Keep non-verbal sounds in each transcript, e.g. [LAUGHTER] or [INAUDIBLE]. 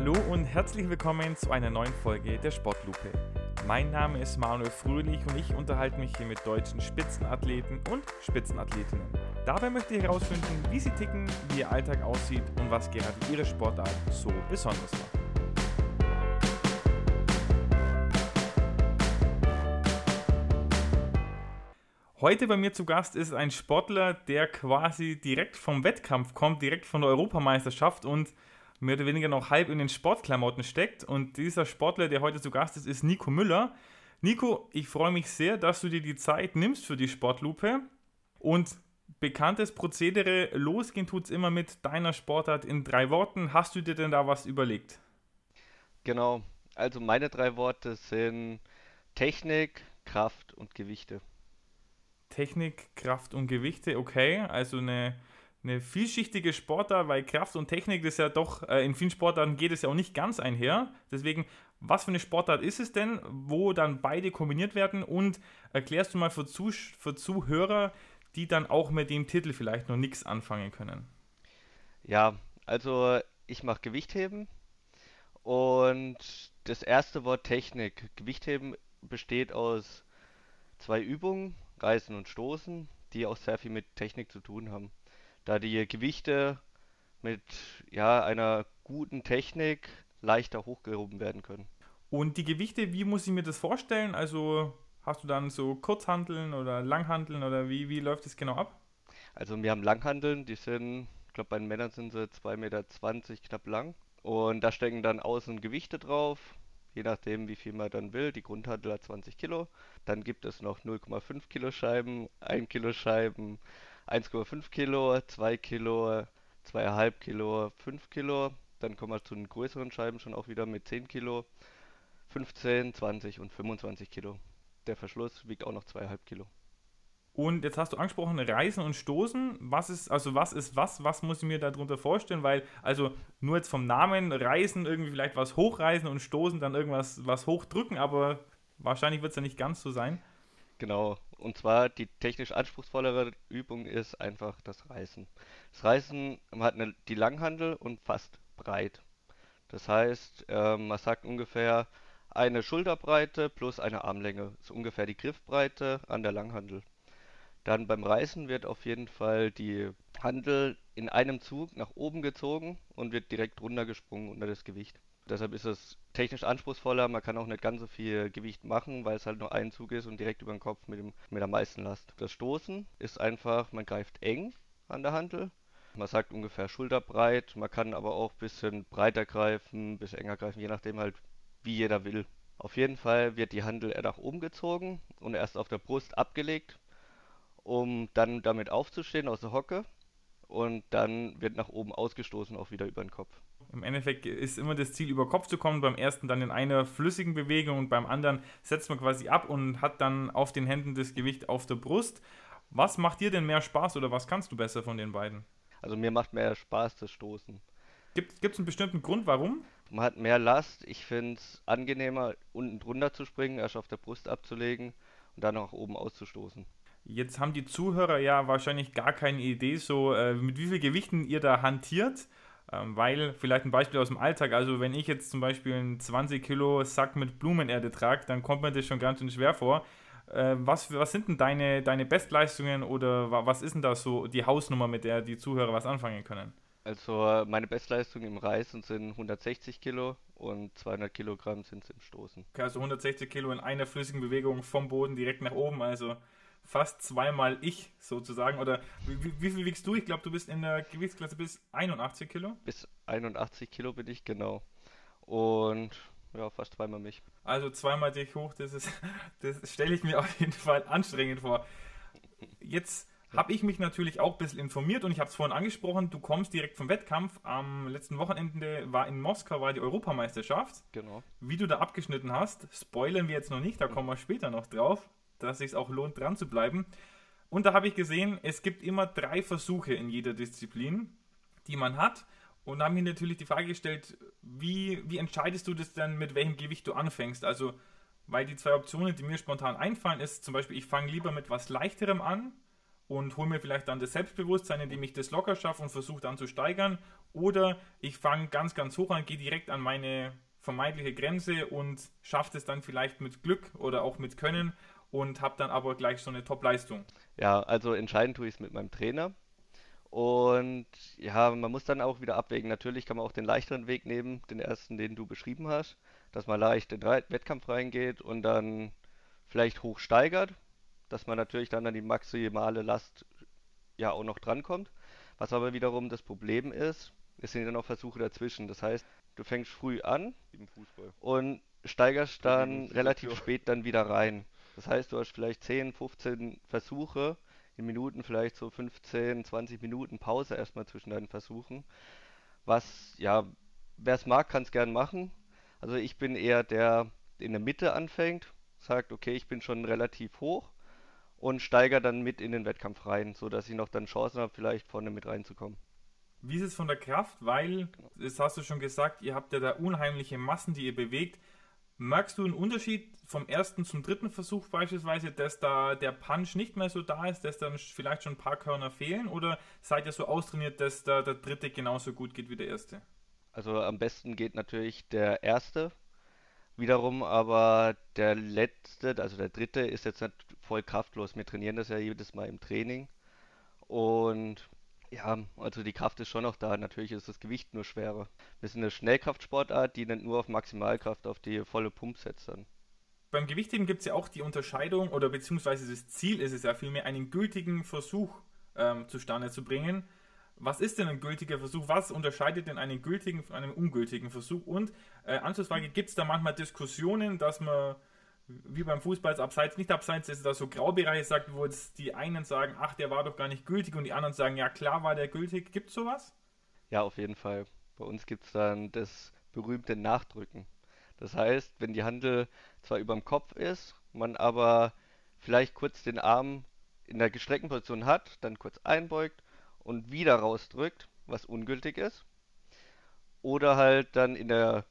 Hallo und herzlich willkommen zu einer neuen Folge der Sportlupe. Mein Name ist Manuel Fröhlich und ich unterhalte mich hier mit deutschen Spitzenathleten und Spitzenathletinnen. Dabei möchte ich herausfinden, wie sie ticken, wie ihr Alltag aussieht und was gerade ihre Sportart so besonders macht. Heute bei mir zu Gast ist ein Sportler, der quasi direkt vom Wettkampf kommt, direkt von der Europameisterschaft und mehr oder weniger noch halb in den Sportklamotten steckt. Und dieser Sportler, der heute zu Gast ist, ist Nico Müller. Nico, ich freue mich sehr, dass du dir die Zeit nimmst für die Sportlupe. Und bekanntes Prozedere, losgehen tut es immer mit deiner Sportart in drei Worten. Hast du dir denn da was überlegt? Genau, also meine drei Worte sind Technik, Kraft und Gewichte. Technik, Kraft und Gewichte, okay. Also eine, eine vielschichtige Sportart, weil Kraft und Technik das ja doch, äh, in vielen Sportarten geht es ja auch nicht ganz einher. Deswegen, was für eine Sportart ist es denn, wo dann beide kombiniert werden? Und erklärst du mal für, Zuh für Zuhörer, die dann auch mit dem Titel vielleicht noch nichts anfangen können? Ja, also ich mache Gewichtheben und das erste Wort Technik. Gewichtheben besteht aus zwei Übungen. Reißen und Stoßen, die auch sehr viel mit Technik zu tun haben. Da die Gewichte mit ja, einer guten Technik leichter hochgehoben werden können. Und die Gewichte, wie muss ich mir das vorstellen? Also hast du dann so Kurzhanteln oder Langhanteln oder wie, wie läuft das genau ab? Also wir haben Langhanteln, die sind, ich glaube bei den Männern sind sie 2,20 Meter knapp lang. Und da stecken dann außen Gewichte drauf, je nachdem wie viel man dann will. Die Grundhandel hat 20 Kilo. Dann gibt es noch 0,5 Kilo Scheiben, 1 Kilo Scheiben, 1,5 Kilo, 2 Kilo, 2,5 Kilo, 5 Kilo. Dann kommen wir zu den größeren Scheiben schon auch wieder mit 10 Kilo, 15, 20 und 25 Kilo. Der Verschluss wiegt auch noch 2,5 Kilo. Und jetzt hast du angesprochen, Reisen und Stoßen. Was ist, also was ist was? Was muss ich mir darunter vorstellen? Weil, also nur jetzt vom Namen Reisen, irgendwie vielleicht was hochreisen und Stoßen, dann irgendwas was hochdrücken, aber wahrscheinlich wird es ja nicht ganz so sein. Genau. Und zwar die technisch anspruchsvollere Übung ist einfach das Reißen. Das Reißen hat eine, die Langhandel und fast breit. Das heißt, äh, man sagt ungefähr eine Schulterbreite plus eine Armlänge. Das ist ungefähr die Griffbreite an der Langhandel. Dann beim Reißen wird auf jeden Fall die Handel in einem Zug nach oben gezogen und wird direkt runtergesprungen unter das Gewicht. Deshalb ist es technisch anspruchsvoller. Man kann auch nicht ganz so viel Gewicht machen, weil es halt nur ein Zug ist und direkt über den Kopf mit, dem, mit der meisten Last. Das Stoßen ist einfach, man greift eng an der Handel. Man sagt ungefähr schulterbreit. Man kann aber auch ein bisschen breiter greifen, ein bisschen enger greifen, je nachdem halt, wie jeder will. Auf jeden Fall wird die Handel nach oben gezogen und erst auf der Brust abgelegt um dann damit aufzustehen aus der Hocke und dann wird nach oben ausgestoßen, auch wieder über den Kopf. Im Endeffekt ist immer das Ziel, über Kopf zu kommen. Beim ersten dann in einer flüssigen Bewegung und beim anderen setzt man quasi ab und hat dann auf den Händen das Gewicht auf der Brust. Was macht dir denn mehr Spaß oder was kannst du besser von den beiden? Also mir macht mehr Spaß das Stoßen. Gibt es einen bestimmten Grund, warum? Man hat mehr Last. Ich finde es angenehmer, unten drunter zu springen, erst auf der Brust abzulegen und dann nach oben auszustoßen. Jetzt haben die Zuhörer ja wahrscheinlich gar keine Idee, so äh, mit wie viel Gewichten ihr da hantiert. Ähm, weil, vielleicht ein Beispiel aus dem Alltag, also wenn ich jetzt zum Beispiel einen 20 Kilo Sack mit Blumenerde trage, dann kommt mir das schon ganz schön schwer vor. Äh, was, was sind denn deine, deine Bestleistungen oder was ist denn da so die Hausnummer, mit der die Zuhörer was anfangen können? Also meine Bestleistung im Reisen sind 160 Kilo und 200 Kilogramm sind es im Stoßen. Okay, also 160 Kilo in einer flüssigen Bewegung vom Boden direkt nach oben, also fast zweimal ich sozusagen. Oder wie, wie viel wiegst du? Ich glaube, du bist in der Gewichtsklasse bis 81 Kilo. Bis 81 Kilo bin ich, genau. Und ja, fast zweimal mich. Also zweimal dich hoch, das ist, [LAUGHS] das stelle ich mir auf jeden Fall anstrengend vor. Jetzt habe ich mich natürlich auch ein bisschen informiert und ich habe es vorhin angesprochen, du kommst direkt vom Wettkampf. Am letzten Wochenende war in Moskau war die Europameisterschaft. Genau. Wie du da abgeschnitten hast, spoilern wir jetzt noch nicht, da kommen wir später noch drauf dass es auch lohnt, dran zu bleiben. Und da habe ich gesehen, es gibt immer drei Versuche in jeder Disziplin, die man hat. Und da habe ich mir natürlich die Frage gestellt, wie, wie entscheidest du das denn, mit welchem Gewicht du anfängst? Also, weil die zwei Optionen, die mir spontan einfallen, ist zum Beispiel, ich fange lieber mit was leichterem an und hole mir vielleicht dann das Selbstbewusstsein, indem ich das locker schaffe und versuche dann zu steigern. Oder ich fange ganz, ganz hoch an, gehe direkt an meine vermeintliche Grenze und schaffe es dann vielleicht mit Glück oder auch mit Können und habe dann aber gleich so eine Top-Leistung. Ja, also entscheidend tue ich es mit meinem Trainer. Und ja, man muss dann auch wieder abwägen. Natürlich kann man auch den leichteren Weg nehmen, den ersten, den du beschrieben hast, dass man leicht in den Wettkampf reingeht und dann vielleicht hoch steigert, dass man natürlich dann an die maximale Last ja auch noch drankommt. Was aber wiederum das Problem ist, es sind ja noch Versuche dazwischen. Das heißt, du fängst früh an und steigerst dann relativ spät dann wieder rein. Das heißt, du hast vielleicht 10, 15 Versuche in Minuten, vielleicht so 15, 20 Minuten Pause erstmal zwischen deinen Versuchen. Was, ja, wer es mag, kann es gern machen. Also ich bin eher der, der in der Mitte anfängt, sagt, okay, ich bin schon relativ hoch und steigere dann mit in den Wettkampf rein, sodass ich noch dann Chancen habe, vielleicht vorne mit reinzukommen. Wie ist es von der Kraft? Weil, das hast du schon gesagt, ihr habt ja da unheimliche Massen, die ihr bewegt. Merkst du einen Unterschied vom ersten zum dritten Versuch beispielsweise, dass da der Punch nicht mehr so da ist, dass dann vielleicht schon ein paar Körner fehlen? Oder seid ihr so austrainiert, dass da der dritte genauso gut geht wie der erste? Also am besten geht natürlich der erste. Wiederum aber der letzte, also der dritte, ist jetzt nicht voll kraftlos. Wir trainieren das ja jedes Mal im Training. Und ja, also die Kraft ist schon noch da. Natürlich ist das Gewicht nur schwerer. Wir sind eine Schnellkraftsportart, die nicht nur auf Maximalkraft, auf die volle Pump setzt dann. Beim Gewichtheben gibt es ja auch die Unterscheidung, oder beziehungsweise das Ziel ist es ja vielmehr, einen gültigen Versuch ähm, zustande zu bringen. Was ist denn ein gültiger Versuch? Was unterscheidet denn einen gültigen von einem ungültigen Versuch? Und äh, Anschlussfrage, gibt es da manchmal Diskussionen, dass man wie beim Fußball abseits, nicht abseits, ist da so Graubereiche sagt, wo jetzt die einen sagen, ach, der war doch gar nicht gültig und die anderen sagen, ja klar war der gültig. Gibt es sowas? Ja, auf jeden Fall. Bei uns gibt es dann das berühmte Nachdrücken. Das heißt, wenn die Handel zwar über dem Kopf ist, man aber vielleicht kurz den Arm in der gestreckten Position hat, dann kurz einbeugt und wieder rausdrückt, was ungültig ist. Oder halt dann in der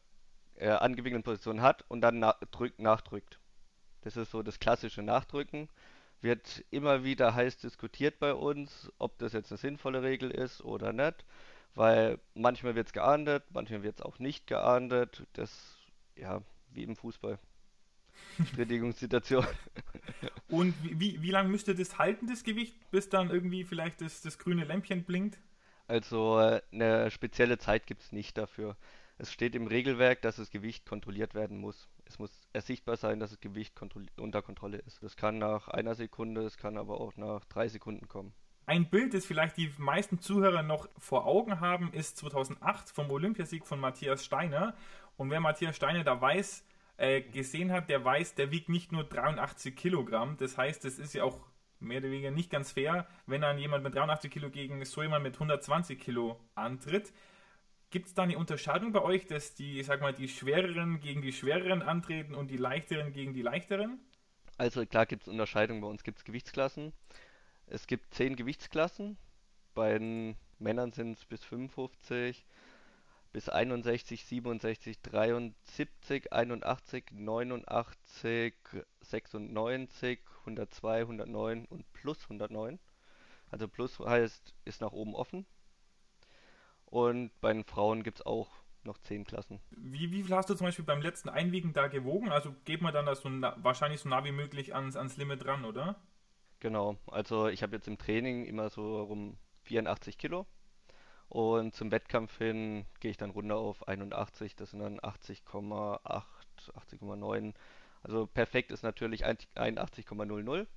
äh, angewinkelten Position hat und dann na drückt, nachdrückt. Das ist so das klassische Nachdrücken. Wird immer wieder heiß diskutiert bei uns, ob das jetzt eine sinnvolle Regel ist oder nicht. Weil manchmal wird es geahndet, manchmal wird es auch nicht geahndet. Das, ja, wie im Fußball. [LAUGHS] Strittigungssituation. Und wie, wie, lange müsste das halten, das Gewicht, bis dann irgendwie vielleicht das, das grüne Lämpchen blinkt? Also äh, eine spezielle Zeit gibt es nicht dafür. Es steht im Regelwerk, dass das Gewicht kontrolliert werden muss. Es muss ersichtbar sein, dass das Gewicht unter Kontrolle ist. Das kann nach einer Sekunde, es kann aber auch nach drei Sekunden kommen. Ein Bild, das vielleicht die meisten Zuhörer noch vor Augen haben, ist 2008 vom Olympiasieg von Matthias Steiner. Und wer Matthias Steiner da weiß, äh, gesehen hat, der weiß, der wiegt nicht nur 83 Kilogramm. Das heißt, es ist ja auch mehr oder weniger nicht ganz fair, wenn dann jemand mit 83 Kilo gegen so jemand mit 120 Kilo antritt. Gibt es da eine Unterscheidung bei euch, dass die, sag mal, die schwereren gegen die schwereren antreten und die leichteren gegen die leichteren? Also klar gibt es Unterscheidungen, bei uns gibt es Gewichtsklassen. Es gibt zehn Gewichtsklassen. Bei den Männern sind es bis 55, bis 61, 67, 73, 81, 89, 96, 102, 109 und plus 109. Also plus heißt, ist nach oben offen. Und bei den Frauen gibt es auch noch zehn Klassen. Wie, wie viel hast du zum Beispiel beim letzten Einwiegen da gewogen? Also geht man dann das so na, wahrscheinlich so nah wie möglich ans, ans Limit dran, oder? Genau, also ich habe jetzt im Training immer so um 84 Kilo und zum Wettkampf hin gehe ich dann runter auf 81, das sind dann 80,8, 80,9. Also perfekt ist natürlich 81,00,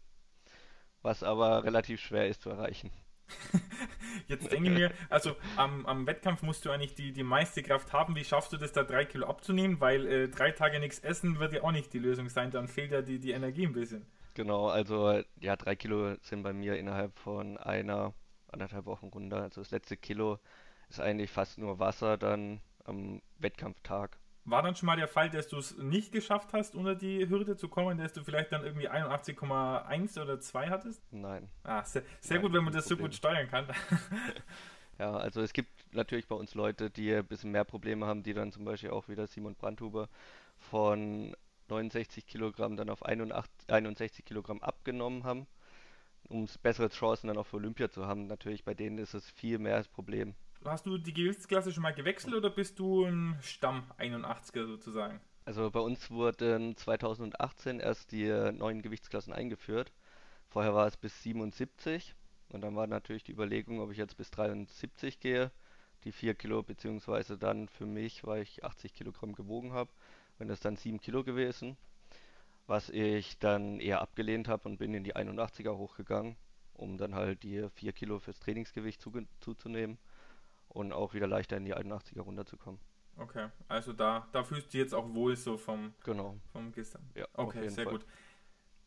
was aber relativ schwer ist zu erreichen. Jetzt denke ich mir, also am, am, Wettkampf musst du eigentlich die, die meiste Kraft haben. Wie schaffst du das, da drei Kilo abzunehmen? Weil äh, drei Tage nichts essen wird ja auch nicht die Lösung sein. Dann fehlt ja die, die Energie ein bisschen. Genau, also ja, drei Kilo sind bei mir innerhalb von einer, anderthalb Wochen runter. Also das letzte Kilo ist eigentlich fast nur Wasser dann am Wettkampftag. War dann schon mal der Fall, dass du es nicht geschafft hast, unter die Hürde zu kommen, dass du vielleicht dann irgendwie 81,1 oder 2 hattest? Nein. Ah, sehr, sehr Nein, gut, wenn man das Problem. so gut steuern kann. [LAUGHS] ja, also es gibt natürlich bei uns Leute, die ein bisschen mehr Probleme haben, die dann zum Beispiel auch wieder Simon Brandhuber von 69 Kilogramm dann auf 81, 61 Kilogramm abgenommen haben. um bessere Chancen dann auch für Olympia zu haben. Natürlich, bei denen ist es viel mehr das Problem. Hast du die Gewichtsklasse schon mal gewechselt oder bist du ein Stamm 81er sozusagen? Also bei uns wurden 2018 erst die neuen Gewichtsklassen eingeführt. Vorher war es bis 77 und dann war natürlich die Überlegung, ob ich jetzt bis 73 gehe, die 4 Kilo, beziehungsweise dann für mich, weil ich 80 Kilogramm gewogen habe, wenn das dann 7 Kilo gewesen, was ich dann eher abgelehnt habe und bin in die 81er hochgegangen, um dann halt die 4 Kilo fürs Trainingsgewicht zu, zuzunehmen und auch wieder leichter in die 81er runterzukommen. Okay, also da, da fühlst du dich jetzt auch wohl so vom, genau. vom Gestern. Ja, okay, sehr Fall. gut.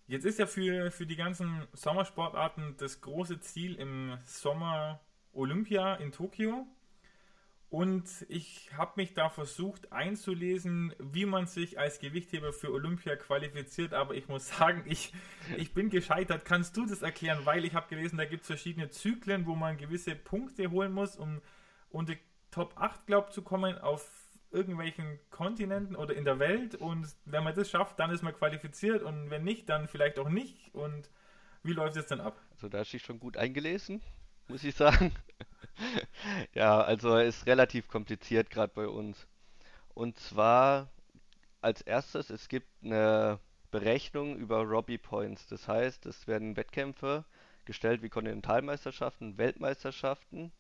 Jetzt ist ja für, für die ganzen Sommersportarten das große Ziel im Sommer Olympia in Tokio. Und ich habe mich da versucht einzulesen, wie man sich als Gewichtheber für Olympia qualifiziert. Aber ich muss [LAUGHS] sagen, ich, ich bin gescheitert. Kannst du das erklären? Weil ich habe gelesen, da gibt es verschiedene Zyklen, wo man gewisse Punkte holen muss, um unter Top 8, glaube zu kommen auf irgendwelchen Kontinenten oder in der Welt. Und wenn man das schafft, dann ist man qualifiziert. Und wenn nicht, dann vielleicht auch nicht. Und wie läuft es denn ab? Also da ist sich schon gut eingelesen, muss ich sagen. [LAUGHS] ja, also ist relativ kompliziert gerade bei uns. Und zwar als erstes, es gibt eine Berechnung über Robbie Points. Das heißt, es werden Wettkämpfe gestellt wie Kontinentalmeisterschaften, Weltmeisterschaften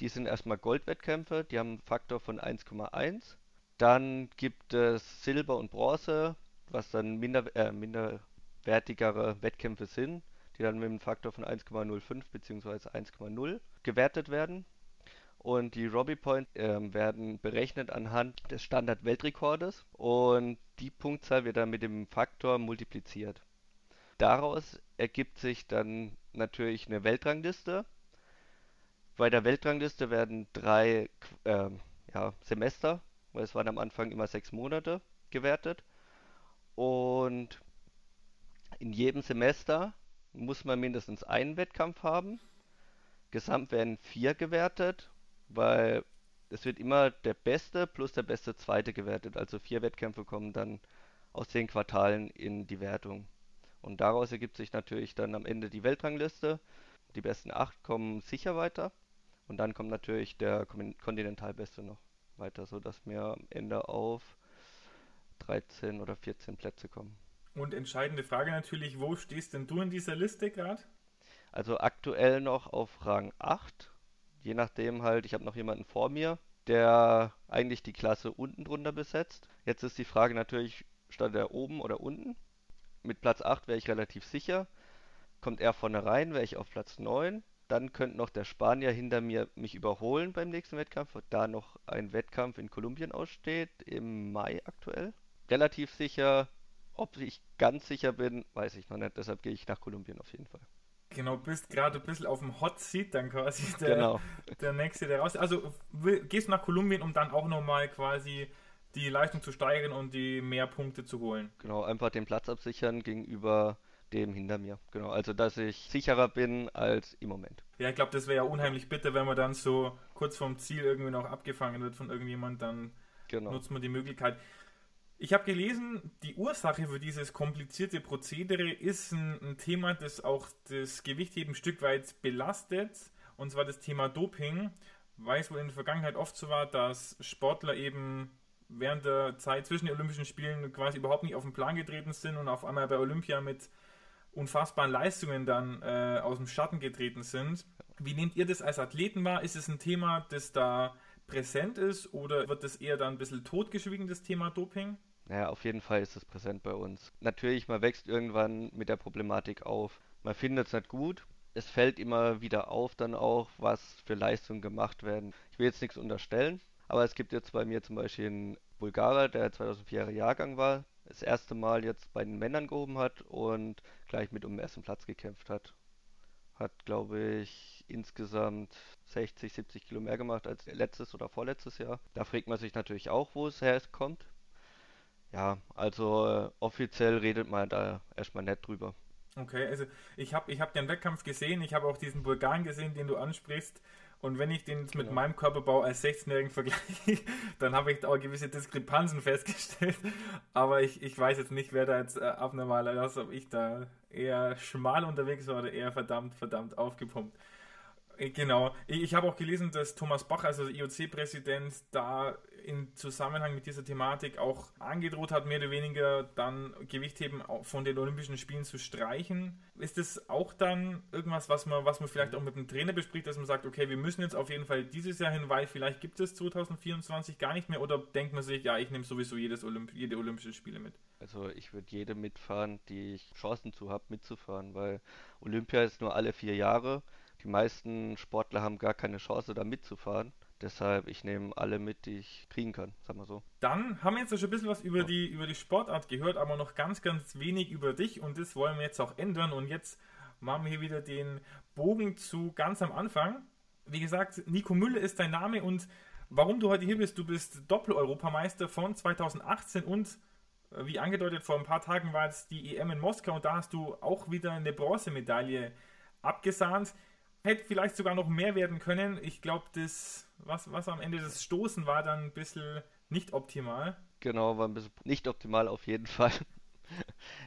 die sind erstmal Goldwettkämpfe, die haben einen Faktor von 1,1. Dann gibt es Silber und Bronze, was dann minder, äh, minderwertigere Wettkämpfe sind, die dann mit einem Faktor von 1,05 bzw. 1,0 gewertet werden. Und die Robbie Points äh, werden berechnet anhand des Standard-Weltrekordes und die Punktzahl wird dann mit dem Faktor multipliziert. Daraus ergibt sich dann natürlich eine Weltrangliste bei der Weltrangliste werden drei äh, ja, Semester, weil es waren am Anfang immer sechs Monate, gewertet. Und in jedem Semester muss man mindestens einen Wettkampf haben. Gesamt werden vier gewertet, weil es wird immer der beste plus der beste zweite gewertet. Also vier Wettkämpfe kommen dann aus den Quartalen in die Wertung. Und daraus ergibt sich natürlich dann am Ende die Weltrangliste. Die besten acht kommen sicher weiter. Und dann kommt natürlich der Kontinentalbeste noch weiter, sodass wir am Ende auf 13 oder 14 Plätze kommen. Und entscheidende Frage natürlich, wo stehst denn du in dieser Liste gerade? Also aktuell noch auf Rang 8. Je nachdem halt, ich habe noch jemanden vor mir, der eigentlich die Klasse unten drunter besetzt. Jetzt ist die Frage natürlich, stand er oben oder unten? Mit Platz 8 wäre ich relativ sicher. Kommt er vorne rein, wäre ich auf Platz 9. Dann könnte noch der Spanier hinter mir mich überholen beim nächsten Wettkampf, da noch ein Wettkampf in Kolumbien aussteht, im Mai aktuell. Relativ sicher, ob ich ganz sicher bin, weiß ich noch nicht, deshalb gehe ich nach Kolumbien auf jeden Fall. Genau, bist gerade ein bisschen auf dem Hot Seat dann quasi der, genau. der nächste, der raus. Also gehst du nach Kolumbien, um dann auch nochmal quasi die Leistung zu steigern und die mehr Punkte zu holen. Genau, einfach den Platz absichern gegenüber dem hinter mir. Genau, also dass ich sicherer bin als im Moment. Ja, ich glaube, das wäre ja unheimlich bitter, wenn man dann so kurz vorm Ziel irgendwie noch abgefangen wird von irgendjemand, dann genau. nutzt man die Möglichkeit. Ich habe gelesen, die Ursache für dieses komplizierte Prozedere ist ein, ein, Thema, das auch das Gewichtheben ein Stück weit belastet, und zwar das Thema Doping, weil es wohl in der Vergangenheit oft so war, dass Sportler eben während der Zeit zwischen den Olympischen Spielen quasi überhaupt nicht auf den Plan getreten sind und auf einmal bei Olympia mit unfassbaren Leistungen dann äh, aus dem Schatten getreten sind. Wie nehmt ihr das als Athleten wahr? Ist es ein Thema, das da präsent ist oder wird das eher dann ein bisschen totgeschwiegen, das Thema Doping? Naja, auf jeden Fall ist es präsent bei uns. Natürlich, man wächst irgendwann mit der Problematik auf. Man findet es nicht gut. Es fällt immer wieder auf dann auch, was für Leistungen gemacht werden. Ich will jetzt nichts unterstellen, aber es gibt jetzt bei mir zum Beispiel einen Bulgarer, der 2004 Jahrgang war, das erste Mal jetzt bei den Männern gehoben hat und gleich mit um den ersten Platz gekämpft hat. Hat, glaube ich, insgesamt 60, 70 Kilo mehr gemacht als letztes oder vorletztes Jahr. Da fragt man sich natürlich auch, wo es herkommt. Ja, also äh, offiziell redet man da erstmal nett drüber. Okay, also ich habe ich hab den Wettkampf gesehen, ich habe auch diesen Bulgaren gesehen, den du ansprichst. Und wenn ich den mit genau. meinem Körperbau als 16-Jährigen vergleiche, [LAUGHS] dann habe ich da auch gewisse Diskrepanzen festgestellt. Aber ich, ich weiß jetzt nicht, wer da jetzt äh, abnormaler ist, ob ich da eher schmal unterwegs war oder eher verdammt, verdammt aufgepumpt. Äh, genau. Ich, habe auch gelesen, dass Thomas Bach, also IOC-Präsident, da in Zusammenhang mit dieser Thematik auch angedroht hat, mehr oder weniger dann Gewichtheben von den Olympischen Spielen zu streichen. Ist das auch dann irgendwas, was man, was man vielleicht auch mit dem Trainer bespricht, dass man sagt, okay, wir müssen jetzt auf jeden Fall dieses Jahr hin, weil vielleicht gibt es 2024 gar nicht mehr oder denkt man sich, ja, ich nehme sowieso jedes Olymp jede Olympische Spiele mit? Also ich würde jede mitfahren, die ich Chancen zu habe, mitzufahren, weil Olympia ist nur alle vier Jahre. Die meisten Sportler haben gar keine Chance, da mitzufahren. Deshalb, ich nehme alle mit, die ich kriegen kann, sag mal so. Dann haben wir jetzt schon ein bisschen was über, ja. die, über die Sportart gehört, aber noch ganz, ganz wenig über dich und das wollen wir jetzt auch ändern. Und jetzt machen wir hier wieder den Bogen zu ganz am Anfang. Wie gesagt, Nico Müller ist dein Name und warum du heute hier bist, du bist Doppel-Europameister von 2018 und äh, wie angedeutet, vor ein paar Tagen war es die EM in Moskau und da hast du auch wieder eine Bronzemedaille abgesahnt hätte vielleicht sogar noch mehr werden können. Ich glaube, das, was, was am Ende das Stoßen war, dann ein bisschen nicht optimal. Genau, war ein bisschen nicht optimal auf jeden [LAUGHS] Fall.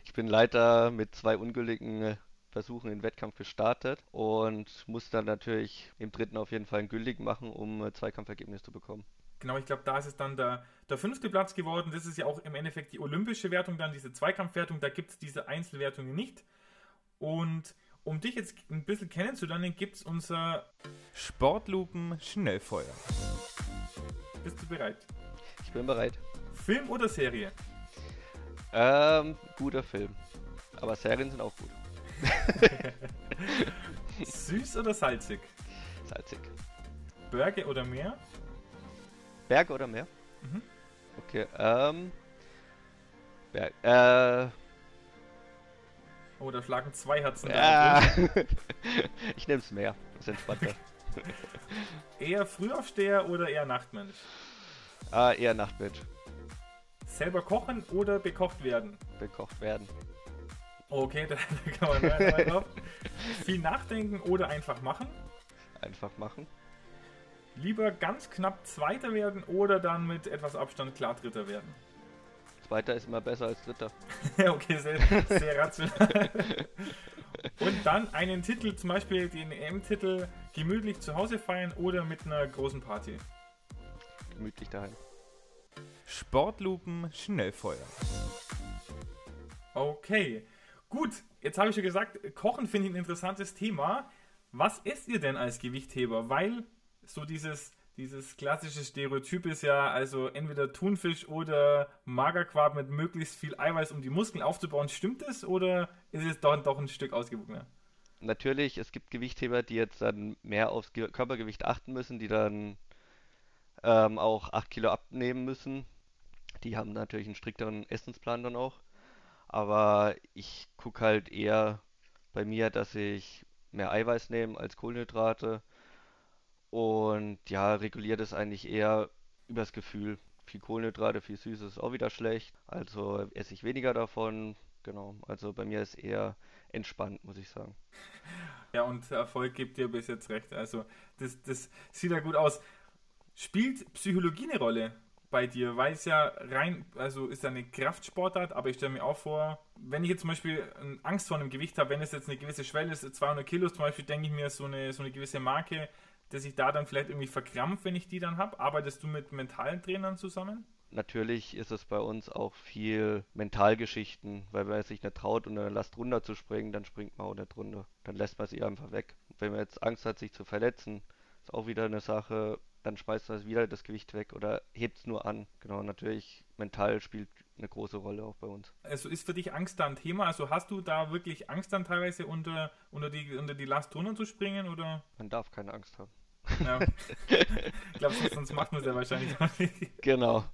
Ich bin leider mit zwei ungültigen äh, Versuchen in den Wettkampf gestartet und muss dann natürlich im dritten auf jeden Fall einen gültigen machen, um äh, Zweikampfergebnis zu bekommen. Genau, ich glaube, da ist es dann der, der fünfte Platz geworden. Das ist ja auch im Endeffekt die olympische Wertung, dann diese Zweikampfwertung. Da gibt es diese Einzelwertungen nicht. Und um dich jetzt ein bisschen kennenzulernen, gibt es unser Sportlupen Schnellfeuer. Bist du bereit? Ich bin bereit. Film oder Serie? Ähm, guter Film. Aber Serien sind auch gut. [LAUGHS] Süß oder salzig? Salzig. Berge oder Meer? Berge oder Meer? Mhm. Okay, ähm. Berg, äh. Oh, da schlagen zwei Herzen. Ja. [LAUGHS] ich nehme es mehr. Das ist entspannter. [LAUGHS] eher Frühaufsteher oder eher Nachtmensch? Ah, eher Nachtmensch. Selber kochen oder bekocht werden? Bekocht werden. Okay, da, [LAUGHS] da kann man rein drauf. Viel nachdenken oder einfach machen? Einfach machen. Lieber ganz knapp Zweiter werden oder dann mit etwas Abstand klar Dritter werden? Zweiter ist immer besser als Dritter. [LAUGHS] okay, sehr, sehr rational. [LAUGHS] Und dann einen Titel, zum Beispiel den EM-Titel, gemütlich zu Hause feiern oder mit einer großen Party. Gemütlich daheim. Sportlupen Schnellfeuer. Okay, gut. Jetzt habe ich schon gesagt, Kochen finde ich ein interessantes Thema. Was esst ihr denn als Gewichtheber? Weil so dieses dieses klassische Stereotyp ist ja also entweder Thunfisch oder Magerquark mit möglichst viel Eiweiß, um die Muskeln aufzubauen. Stimmt das oder ist es doch, doch ein Stück ausgewogener? Natürlich, es gibt Gewichtheber, die jetzt dann mehr aufs Körpergewicht achten müssen, die dann ähm, auch 8 Kilo abnehmen müssen. Die haben natürlich einen strikteren Essensplan dann auch. Aber ich gucke halt eher bei mir, dass ich mehr Eiweiß nehme als Kohlenhydrate und ja, reguliert es eigentlich eher übers Gefühl. Viel Kohlenhydrate, viel Süßes ist auch wieder schlecht. Also esse ich weniger davon. Genau. Also bei mir ist eher entspannt, muss ich sagen. Ja, und Erfolg gibt dir bis jetzt recht. Also das, das sieht ja gut aus. Spielt Psychologie eine Rolle bei dir? Weil es ja rein, also ist ja eine Kraftsportart, aber ich stelle mir auch vor, wenn ich jetzt zum Beispiel Angst vor einem Gewicht habe, wenn es jetzt eine gewisse Schwelle ist, 200 Kilo zum Beispiel, denke ich mir, so eine, so eine gewisse Marke dass ich da dann vielleicht irgendwie verkrampfe, wenn ich die dann habe? Arbeitest du mit mentalen Trainern zusammen? Natürlich ist es bei uns auch viel Mentalgeschichten, weil wenn man sich nicht traut, unter eine Last runterzuspringen, dann springt man auch nicht runter. Dann lässt man sie einfach weg. Wenn man jetzt Angst hat, sich zu verletzen, ist auch wieder eine Sache, dann schmeißt man wieder das Gewicht weg oder hebt es nur an. Genau, natürlich mental spielt eine große Rolle auch bei uns. Also ist für dich Angst da ein Thema? Also hast du da wirklich Angst dann teilweise unter, unter, die, unter die Last runter zu springen? Oder? Man darf keine Angst haben. Ja. [LAUGHS] ich glaube, sonst macht man es ja wahrscheinlich auch nicht. Genau.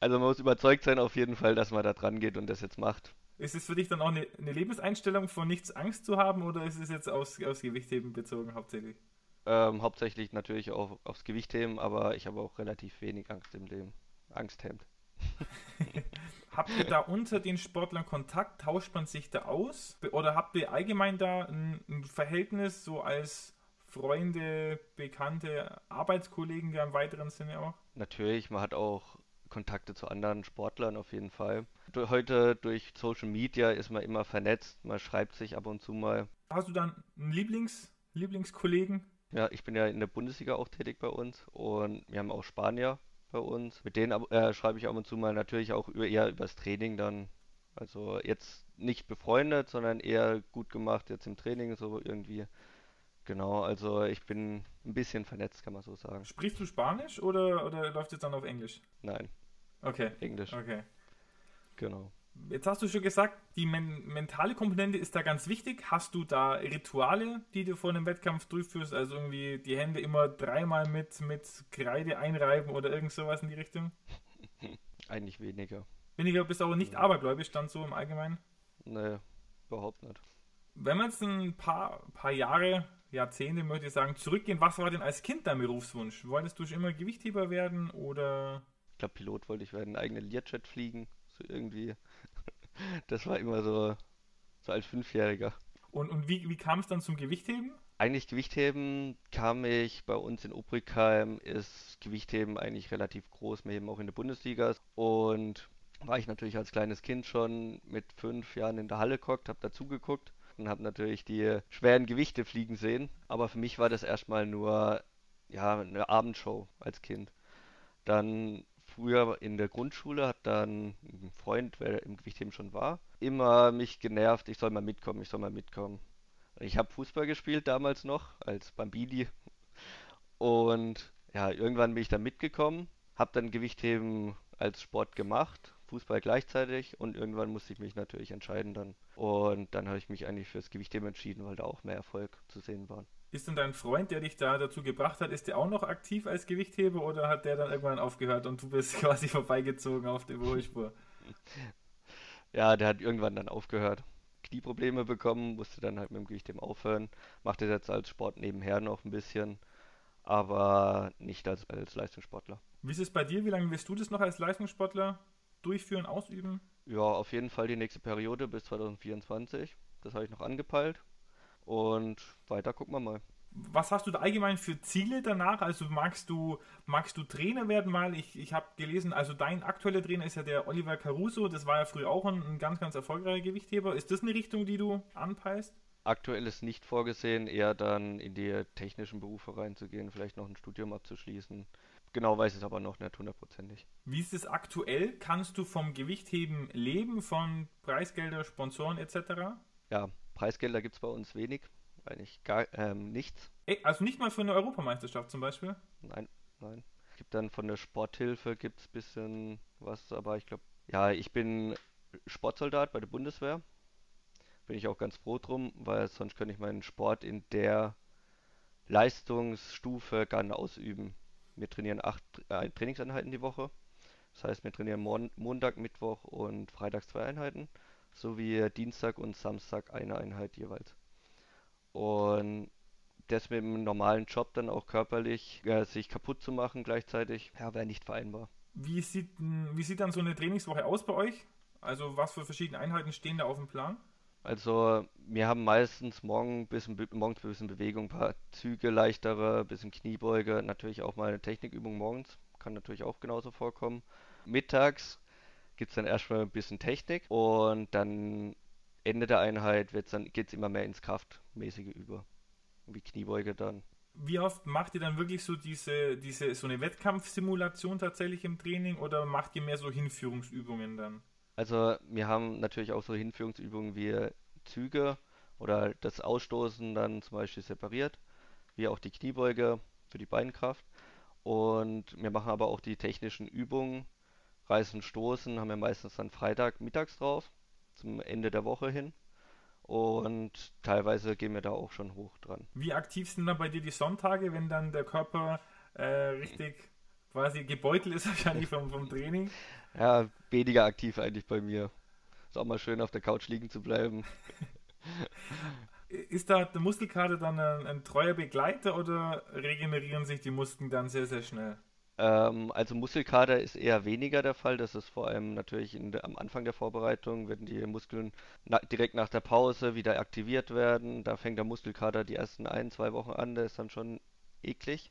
Also man muss überzeugt sein auf jeden Fall, dass man da dran geht und das jetzt macht. Ist es für dich dann auch eine, eine Lebenseinstellung, von nichts Angst zu haben oder ist es jetzt aufs, aufs Gewichtheben bezogen hauptsächlich? Ähm, hauptsächlich natürlich auch aufs Gewichtheben, aber ich habe auch relativ wenig Angst im Leben. Angst hemmt. [LAUGHS] habt ihr da unter den Sportlern Kontakt? Tauscht man sich da aus? Oder habt ihr allgemein da ein, ein Verhältnis so als Freunde, Bekannte, Arbeitskollegen ja im weiteren Sinne auch? Natürlich, man hat auch Kontakte zu anderen Sportlern auf jeden Fall. Heute durch Social Media ist man immer vernetzt, man schreibt sich ab und zu mal. Hast du dann einen Lieblings, Lieblingskollegen? Ja, ich bin ja in der Bundesliga auch tätig bei uns und wir haben auch Spanier bei uns. Mit denen äh, schreibe ich ab und zu mal natürlich auch über, eher übers Training dann. Also jetzt nicht befreundet, sondern eher gut gemacht jetzt im Training so irgendwie. Genau, also ich bin ein bisschen vernetzt, kann man so sagen. Sprichst du Spanisch oder, oder läuft es dann auf Englisch? Nein. Okay. Englisch. Okay. Genau. Jetzt hast du schon gesagt, die men mentale Komponente ist da ganz wichtig. Hast du da Rituale, die du vor einem Wettkampf durchführst? Also irgendwie die Hände immer dreimal mit, mit Kreide einreiben oder irgend sowas in die Richtung? [LAUGHS] Eigentlich weniger. Weniger bist aber nicht ja. abergläubisch dann so im Allgemeinen? Nee, überhaupt nicht. Wenn wir jetzt ein paar, paar Jahre, Jahrzehnte, möchte ich sagen, zurückgehen, was war denn als Kind dein Berufswunsch? Wolltest du schon immer Gewichtheber werden oder? Ich glaube, Pilot wollte ich werden, einen eigenen Learjet fliegen. So irgendwie. [LAUGHS] Das war immer so, so als Fünfjähriger. Und, und wie, wie kam es dann zum Gewichtheben? Eigentlich Gewichtheben kam ich bei uns in Obrigheim, ist Gewichtheben eigentlich relativ groß, wir heben auch in der Bundesliga. Und war ich natürlich als kleines Kind schon mit fünf Jahren in der Halle geguckt, habe dazugeguckt und habe natürlich die schweren Gewichte fliegen sehen. Aber für mich war das erstmal nur ja, eine Abendshow als Kind. Dann früher in der Grundschule hat dann ein Freund, wer im Gewichtheben schon war, immer mich genervt, ich soll mal mitkommen, ich soll mal mitkommen. Ich habe Fußball gespielt damals noch als Bambini und ja, irgendwann bin ich dann mitgekommen, habe dann Gewichtheben als Sport gemacht, Fußball gleichzeitig und irgendwann musste ich mich natürlich entscheiden dann. Und dann habe ich mich eigentlich fürs Gewichtheben entschieden, weil da auch mehr Erfolg zu sehen war. Ist denn dein Freund, der dich da dazu gebracht hat, ist der auch noch aktiv als Gewichtheber oder hat der dann irgendwann aufgehört und du bist [LAUGHS] quasi vorbeigezogen auf der Überholspur? [LAUGHS] Ja, der hat irgendwann dann aufgehört. Knieprobleme bekommen, musste dann halt mit dem Gewichtheben aufhören. Macht das jetzt als Sport nebenher noch ein bisschen, aber nicht als, als Leistungssportler. Wie ist es bei dir? Wie lange wirst du das noch als Leistungssportler durchführen, ausüben? Ja, auf jeden Fall die nächste Periode bis 2024. Das habe ich noch angepeilt. Und weiter gucken wir mal. Was hast du da allgemein für Ziele danach? Also magst du, magst du Trainer werden mal? Ich, ich habe gelesen, also dein aktueller Trainer ist ja der Oliver Caruso, das war ja früher auch ein, ein ganz, ganz erfolgreicher Gewichtheber. Ist das eine Richtung, die du anpeilst? Aktuell ist nicht vorgesehen, eher dann in die technischen Berufe reinzugehen, vielleicht noch ein Studium abzuschließen. Genau weiß ich es aber noch nicht hundertprozentig. Wie ist es aktuell? Kannst du vom Gewichtheben leben, von Preisgelder, Sponsoren etc.? Ja, Preisgelder gibt es bei uns wenig, eigentlich gar ähm, nichts. Ey, also nicht mal für eine Europameisterschaft zum Beispiel? Nein, nein. Es gibt dann von der Sporthilfe gibt es ein bisschen was, aber ich glaube, ja, ich bin Sportsoldat bei der Bundeswehr. Bin ich auch ganz froh drum, weil sonst könnte ich meinen Sport in der Leistungsstufe gar nicht ausüben. Wir trainieren acht äh, Trainingseinheiten die Woche. Das heißt, wir trainieren Mon Montag, Mittwoch und Freitag zwei Einheiten sowie Dienstag und Samstag eine Einheit jeweils. Und das mit dem normalen Job dann auch körperlich ja, sich kaputt zu machen gleichzeitig, ja, wäre nicht vereinbar. Wie sieht, wie sieht dann so eine Trainingswoche aus bei euch? Also was für verschiedene Einheiten stehen da auf dem Plan? Also wir haben meistens morgen bisschen, morgens ein bisschen Bewegung, ein paar Züge leichtere, ein bisschen Kniebeuge, natürlich auch mal eine Technikübung morgens, kann natürlich auch genauso vorkommen. Mittags gibt es dann erstmal ein bisschen Technik und dann Ende der Einheit geht es immer mehr ins Kraftmäßige über. Wie Kniebeuge dann. Wie oft macht ihr dann wirklich so diese, diese so eine Wettkampfsimulation tatsächlich im Training oder macht ihr mehr so Hinführungsübungen dann? Also wir haben natürlich auch so Hinführungsübungen wie Züge oder das Ausstoßen dann zum Beispiel separiert, wie auch die Kniebeuge für die Beinkraft. Und wir machen aber auch die technischen Übungen, Reißen, Stoßen haben wir meistens dann Freitag mittags drauf, zum Ende der Woche hin. Und teilweise gehen wir da auch schon hoch dran. Wie aktiv sind dann bei dir die Sonntage, wenn dann der Körper äh, richtig quasi gebeutelt ist [LAUGHS] wahrscheinlich vom, vom Training? Ja, weniger aktiv eigentlich bei mir. Ist auch mal schön auf der Couch liegen zu bleiben. [LAUGHS] ist da der Muskelkater dann ein, ein, treuer Begleiter oder regenerieren sich die Muskeln dann sehr, sehr schnell? Ähm, also Muskelkater ist eher weniger der Fall. Das ist vor allem natürlich der, am Anfang der Vorbereitung, wenn die Muskeln na, direkt nach der Pause wieder aktiviert werden. Da fängt der Muskelkater die ersten ein, zwei Wochen an. Der ist dann schon eklig.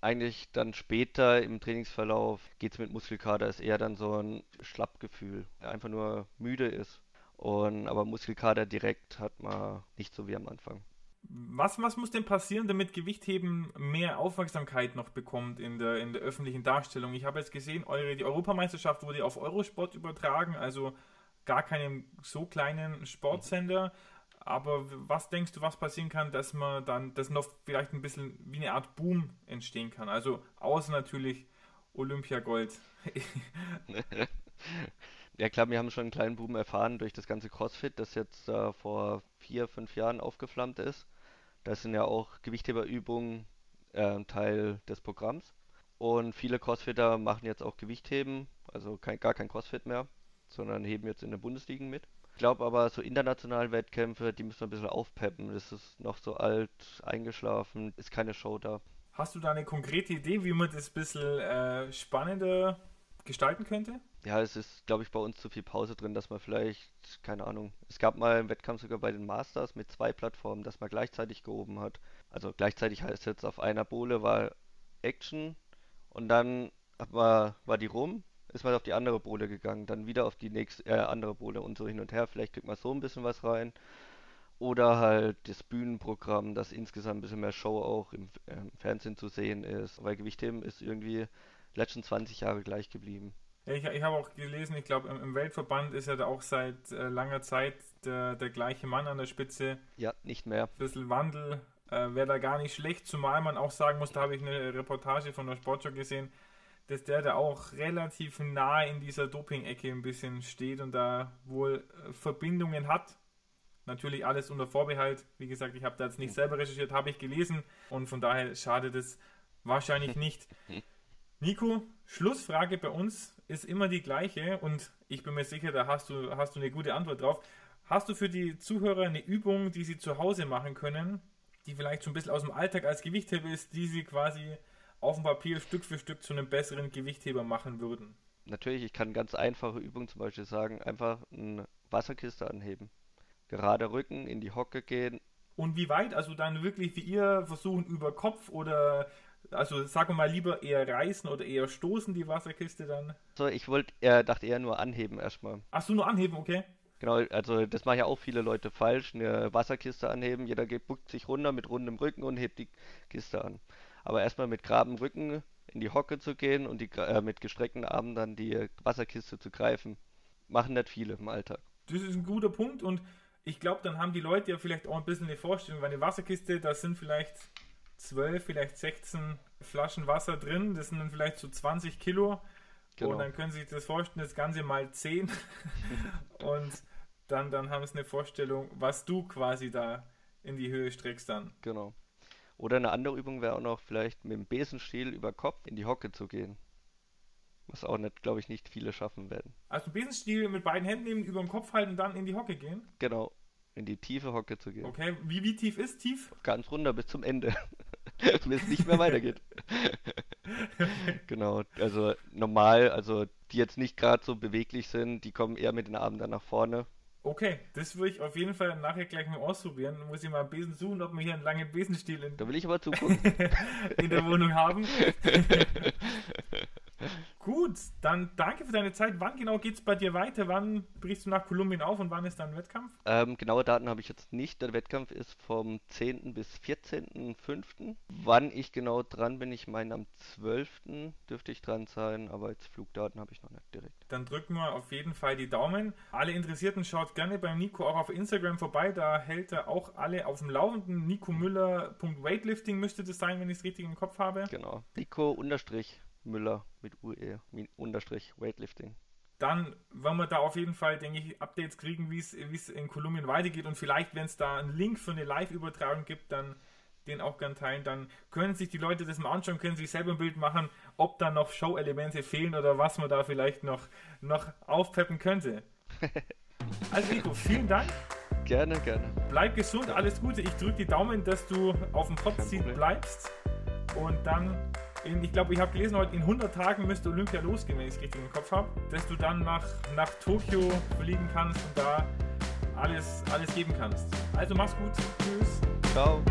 Eigentlich dann später im Trainingsverlauf geht es mit Muskelkater, ist eher dann so ein Schlappgefühl, der einfach nur müde ist. Und, aber Muskelkater direkt hat man nicht so wie am Anfang. Was, was muss denn passieren, damit Gewichtheben mehr Aufmerksamkeit noch bekommt in der, in der öffentlichen Darstellung? Ich habe jetzt gesehen, eure, die Europameisterschaft wurde auf Eurosport übertragen, also gar keinen so kleinen Sportsender. Aber was denkst du, was passieren kann, dass man dann, dass noch vielleicht ein bisschen wie eine Art Boom entstehen kann? Also außer natürlich Olympiagold. [LAUGHS] ja klar, wir haben schon einen kleinen Boom erfahren durch das ganze CrossFit, das jetzt äh, vor vier, fünf Jahren aufgeflammt ist. Das sind ja auch Gewichtheberübungen äh, Teil des Programms. Und viele Crossfitter machen jetzt auch Gewichtheben, also kein, gar kein Crossfit mehr, sondern heben jetzt in der Bundesliga mit. Ich glaube aber, so internationale Wettkämpfe, die müssen wir ein bisschen aufpeppen. Das ist noch so alt, eingeschlafen, ist keine Show da. Hast du da eine konkrete Idee, wie man das ein bisschen äh, spannender gestalten könnte? Ja, es ist, glaube ich, bei uns zu viel Pause drin, dass man vielleicht, keine Ahnung, es gab mal einen Wettkampf sogar bei den Masters mit zwei Plattformen, dass man gleichzeitig gehoben hat. Also gleichzeitig heißt jetzt auf einer Bohle war Action und dann man, war die rum, ist man auf die andere Bohle gegangen, dann wieder auf die nächste äh, andere Bohle und so hin und her. Vielleicht kriegt man so ein bisschen was rein. Oder halt das Bühnenprogramm, dass insgesamt ein bisschen mehr Show auch im, äh, im Fernsehen zu sehen ist. Weil Gewichtheben ist irgendwie letzten 20 Jahre gleich geblieben. Ja, ich, ich habe auch gelesen, ich glaube, im, im, Weltverband ist ja da auch seit äh, langer Zeit der, der gleiche Mann an der Spitze. Ja, nicht mehr. Ein bisschen Wandel äh, wäre da gar nicht schlecht, zumal man auch sagen muss, da habe ich eine Reportage von der Sportschau gesehen, dass der da auch relativ nah in dieser Doping-Ecke ein bisschen steht und da wohl äh, Verbindungen hat. Natürlich alles unter Vorbehalt. Wie gesagt, ich habe da jetzt nicht selber recherchiert, habe ich gelesen und von daher schadet es wahrscheinlich [LAUGHS] nicht. Nico, Schlussfrage bei uns ist immer die gleiche und ich bin mir sicher, da hast du, hast du eine gute Antwort drauf. Hast du für die Zuhörer eine Übung, die sie zu Hause machen können, die vielleicht so ein bisschen aus dem Alltag als Gewichtheber ist, die sie quasi auf dem Papier Stück für Stück zu einem besseren Gewichtheber machen würden? Natürlich, ich kann ganz einfache Übungen zum Beispiel sagen, einfach eine Wasserkiste anheben. Gerade Rücken, in die Hocke gehen. Und wie weit? Also dann wirklich wie ihr versuchen über Kopf oder also sagen wir mal lieber eher reißen oder eher stoßen die Wasserkiste dann? So, ich wollte, er dachte eher nur anheben erstmal. Ach so, nur anheben, okay. Genau, also das machen ja auch viele Leute falsch, eine Wasserkiste anheben, jeder geht, buckt sich runter mit rundem Rücken und hebt die Kiste an. Aber erstmal mit geradem Rücken in die Hocke zu gehen und die, äh, mit gestreckten Armen dann die Wasserkiste zu greifen, machen nicht viele im Alltag. Das ist ein guter Punkt und ich glaube, dann haben die Leute ja vielleicht auch ein bisschen eine Vorstellung, weil eine Wasserkiste, das sind vielleicht 12, vielleicht 16 Flaschen Wasser drin. Das sind dann vielleicht so 20 Kilo. Genau. Und dann können Sie sich das vorstellen, das Ganze mal 10. [LAUGHS] und dann, dann haben Sie eine Vorstellung, was du quasi da in die Höhe streckst dann. Genau. Oder eine andere Übung wäre auch noch vielleicht mit dem Besenstiel über Kopf in die Hocke zu gehen. Was auch nicht, glaube ich, nicht viele schaffen werden. Also Besenstiel mit beiden Händen nehmen, über den Kopf halten und dann in die Hocke gehen? Genau in die tiefe Hocke zu gehen. Okay, wie, wie tief ist tief? Ganz runter bis zum Ende. [LAUGHS] bis es nicht mehr weitergeht. [LAUGHS] genau, also normal, also die jetzt nicht gerade so beweglich sind, die kommen eher mit den Armen dann nach vorne. Okay, das würde ich auf jeden Fall nachher gleich mal ausprobieren. Dann muss ich mal einen Besen suchen, ob wir hier einen langen Besenstiel in, da will ich aber zugucken. [LAUGHS] in der Wohnung haben. [LAUGHS] Gut, dann danke für deine Zeit. Wann genau geht es bei dir weiter? Wann brichst du nach Kolumbien auf und wann ist dein Wettkampf? Ähm, genaue Daten habe ich jetzt nicht. Der Wettkampf ist vom 10. bis 14.05. Wann ich genau dran bin, ich meine am 12. dürfte ich dran sein, aber jetzt Flugdaten habe ich noch nicht direkt. Dann drücken wir auf jeden Fall die Daumen. Alle Interessierten schaut gerne beim Nico auch auf Instagram vorbei. Da hält er auch alle auf dem Laufenden. Nico Müller.weightlifting müsste das sein, wenn ich es richtig im Kopf habe. Genau. Nico unterstrich Müller mit UE, unterstrich Weightlifting. Dann werden wir da auf jeden Fall, denke ich, Updates kriegen, wie es in Kolumbien weitergeht. Und vielleicht, wenn es da einen Link für eine Live-Übertragung gibt, dann den auch gern teilen. Dann können sich die Leute das mal anschauen, können sich selber ein Bild machen, ob da noch Show-Elemente fehlen oder was man da vielleicht noch, noch aufpeppen könnte. [LAUGHS] Also Nico, vielen Dank. Gerne, gerne. Bleib gesund, alles Gute. Ich drücke die Daumen, dass du auf dem Hotseat bleibst. Und dann in, ich glaube, ich habe gelesen heute, in 100 Tagen müsste Olympia losgehen, wenn ich es richtig im Kopf habe, dass du dann nach, nach Tokio fliegen kannst und da alles, alles geben kannst. Also mach's gut. Tschüss. Ciao.